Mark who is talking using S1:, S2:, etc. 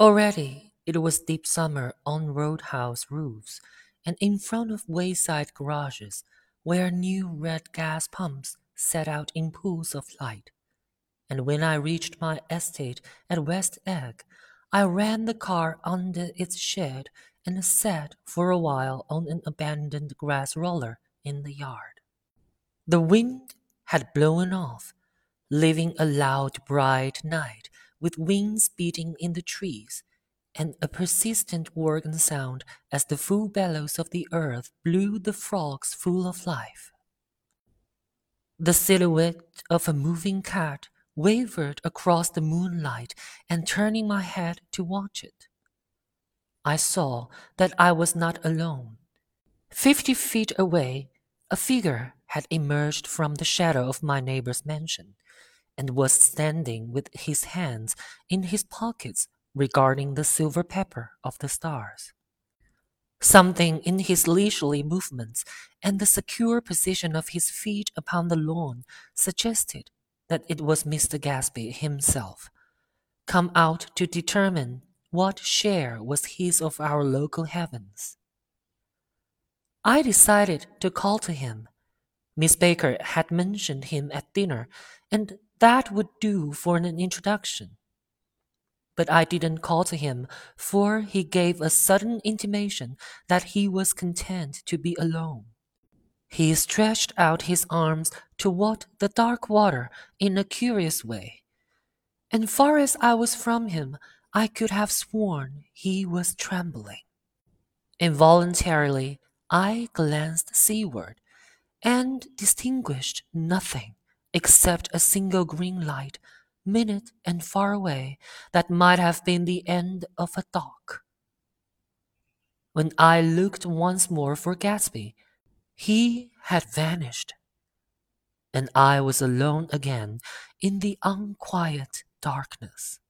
S1: Already it was deep summer on roadhouse roofs and in front of wayside garages where new red gas pumps set out in pools of light. And when I reached my estate at West Egg, I ran the car under its shed and sat for a while on an abandoned grass roller in the yard. The wind had blown off, leaving a loud, bright night with wings beating in the trees and a persistent organ sound as the full bellows of the earth blew the frogs full of life. The silhouette of a moving cat wavered across the moonlight, and turning my head to watch it, I saw that I was not alone. Fifty feet away, a figure had emerged from the shadow of my neighbor's mansion and was standing with his hands in his pockets regarding the silver pepper of the stars. Something in his leisurely movements and the secure position of his feet upon the lawn suggested that it was Mr. Gatsby himself, come out to determine what share was his of our local heavens. I decided to call to him. Miss Baker had mentioned him at dinner, and that would do for an introduction. But I didn't call to him, for he gave a sudden intimation that he was content to be alone. He stretched out his arms toward the dark water in a curious way, and far as I was from him, I could have sworn he was trembling. Involuntarily, I glanced seaward and distinguished nothing except a single green light, minute and far away, that might have been the end of a dock. When I looked once more for Gatsby, he had vanished, and I was alone again in the unquiet darkness.